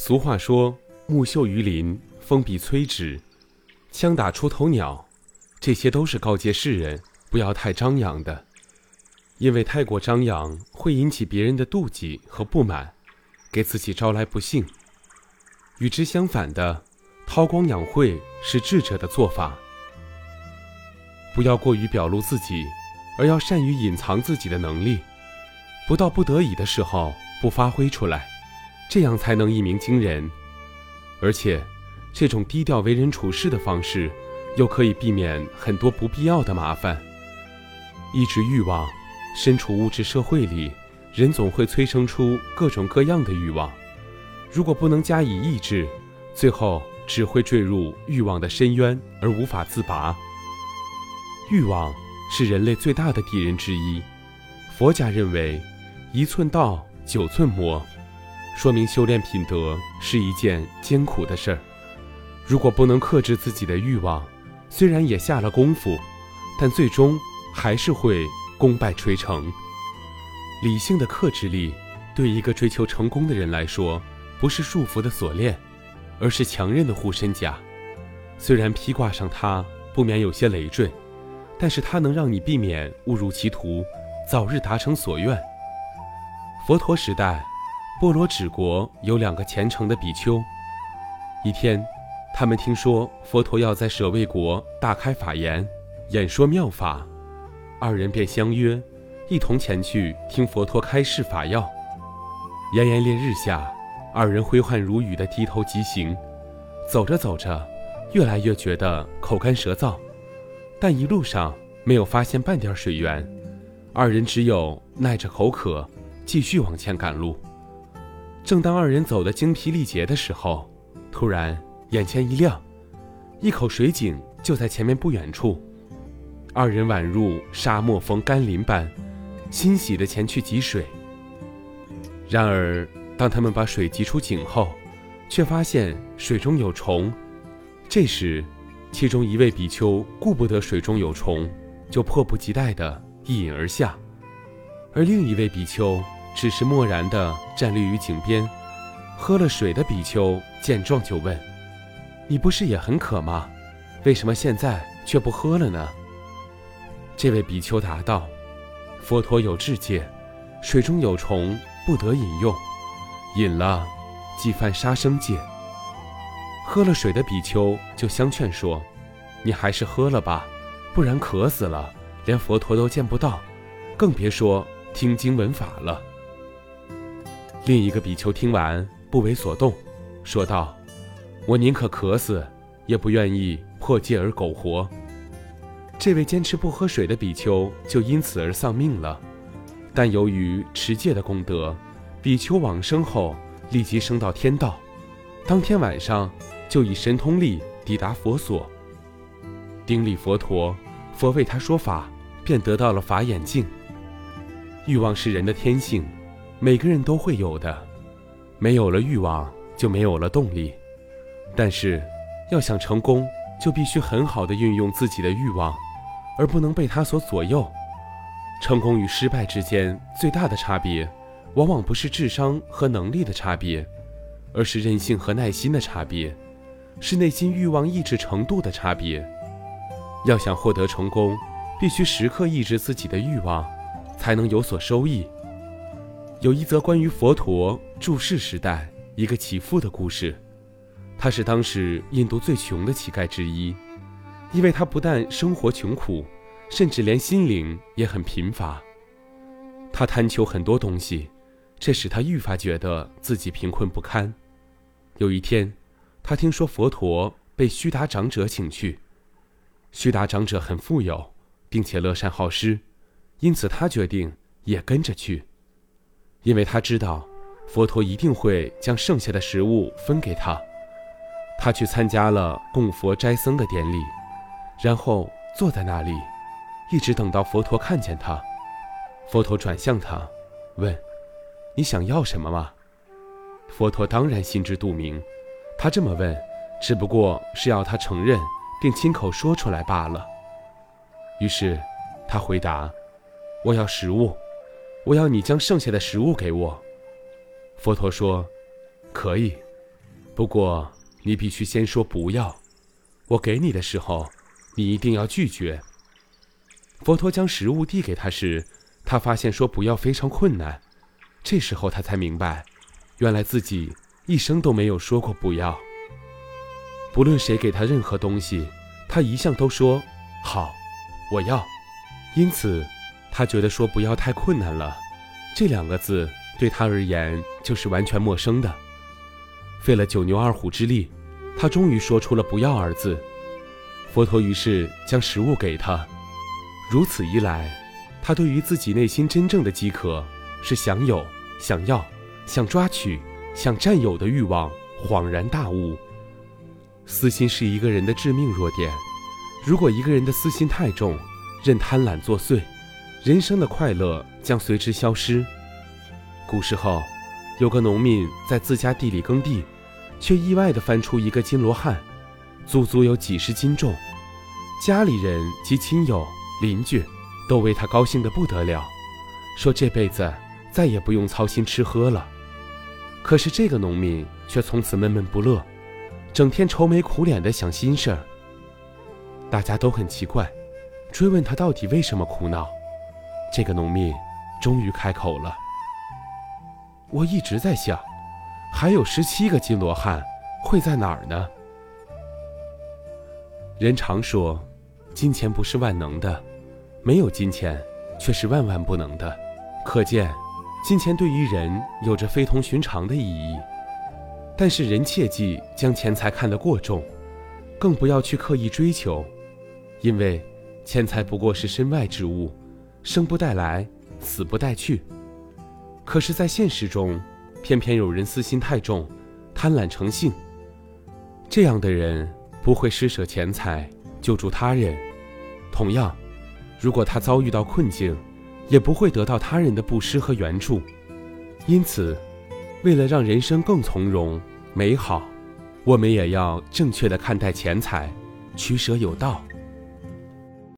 俗话说：“木秀于林，风必摧之；枪打出头鸟。”这些都是告诫世人不要太张扬的，因为太过张扬会引起别人的妒忌和不满，给自己招来不幸。与之相反的，韬光养晦是智者的做法。不要过于表露自己，而要善于隐藏自己的能力，不到不得已的时候不发挥出来，这样才能一鸣惊人。而且，这种低调为人处事的方式。又可以避免很多不必要的麻烦。抑制欲望，身处物质社会里，人总会催生出各种各样的欲望。如果不能加以抑制，最后只会坠入欲望的深渊而无法自拔。欲望是人类最大的敌人之一。佛家认为，一寸道，九寸魔，说明修炼品德是一件艰苦的事儿。如果不能克制自己的欲望，虽然也下了功夫，但最终还是会功败垂成。理性的克制力，对一个追求成功的人来说，不是束缚的锁链，而是强韧的护身甲。虽然披挂上它，不免有些累赘，但是它能让你避免误入歧途，早日达成所愿。佛陀时代，波罗止国有两个虔诚的比丘，一天。他们听说佛陀要在舍卫国大开法言，演说妙法，二人便相约，一同前去听佛陀开示法要。炎炎烈日下，二人挥汗如雨地低头疾行，走着走着，越来越觉得口干舌燥，但一路上没有发现半点水源，二人只有耐着口渴，继续往前赶路。正当二人走得精疲力竭的时候，突然。眼前一亮，一口水井就在前面不远处。二人宛如沙漠逢甘霖般，欣喜地前去汲水。然而，当他们把水汲出井后，却发现水中有虫。这时，其中一位比丘顾不得水中有虫，就迫不及待地一饮而下；而另一位比丘只是漠然地站立于井边。喝了水的比丘见状就问。你不是也很渴吗？为什么现在却不喝了呢？这位比丘答道：“佛陀有智戒，水中有虫不得饮用，饮了即犯杀生戒。”喝了水的比丘就相劝说：“你还是喝了吧，不然渴死了，连佛陀都见不到，更别说听经闻法了。”另一个比丘听完不为所动，说道。我宁可渴死，也不愿意破戒而苟活。这位坚持不喝水的比丘就因此而丧命了。但由于持戒的功德，比丘往生后立即升到天道。当天晚上就以神通力抵达佛所，顶礼佛陀，佛为他说法，便得到了法眼镜。欲望是人的天性，每个人都会有的。没有了欲望，就没有了动力。但是，要想成功，就必须很好的运用自己的欲望，而不能被他所左右。成功与失败之间最大的差别，往往不是智商和能力的差别，而是韧性和耐心的差别，是内心欲望抑制程度的差别。要想获得成功，必须时刻抑制自己的欲望，才能有所收益。有一则关于佛陀住世时代一个起伏的故事。他是当时印度最穷的乞丐之一，因为他不但生活穷苦，甚至连心灵也很贫乏。他贪求很多东西，这使他愈发觉得自己贫困不堪。有一天，他听说佛陀被须达长者请去，须达长者很富有，并且乐善好施，因此他决定也跟着去，因为他知道佛陀一定会将剩下的食物分给他。他去参加了供佛斋僧的典礼，然后坐在那里，一直等到佛陀看见他。佛陀转向他，问：“你想要什么吗？”佛陀当然心知肚明，他这么问，只不过是要他承认并亲口说出来罢了。于是，他回答：“我要食物，我要你将剩下的食物给我。”佛陀说：“可以，不过你必须先说不要。我给你的时候，你一定要拒绝。佛陀将食物递给他时，他发现说不要非常困难。这时候他才明白，原来自己一生都没有说过不要。不论谁给他任何东西，他一向都说好，我要。因此，他觉得说不要太困难了。这两个字对他而言就是完全陌生的。费了九牛二虎之力，他终于说出了“不要”二字。佛陀于是将食物给他。如此一来，他对于自己内心真正的饥渴是想有、想要、想抓取、想占有的欲望恍然大悟。私心是一个人的致命弱点。如果一个人的私心太重，任贪婪作祟，人生的快乐将随之消失。古时候，有个农民在自家地里耕地，却意外地翻出一个金罗汉，足足有几十斤重。家里人及亲友。邻居都为他高兴得不得了，说这辈子再也不用操心吃喝了。可是这个农民却从此闷闷不乐，整天愁眉苦脸地想心事儿。大家都很奇怪，追问他到底为什么苦恼。这个农民终于开口了：“我一直在想，还有十七个金罗汉会在哪儿呢？”人常说，金钱不是万能的。没有金钱，却是万万不能的。可见，金钱对于人有着非同寻常的意义。但是人切记将钱财看得过重，更不要去刻意追求，因为钱财不过是身外之物，生不带来，死不带去。可是，在现实中，偏偏有人私心太重，贪婪成性。这样的人不会施舍钱财救助他人，同样。如果他遭遇到困境，也不会得到他人的布施和援助。因此，为了让人生更从容美好，我们也要正确的看待钱财，取舍有道。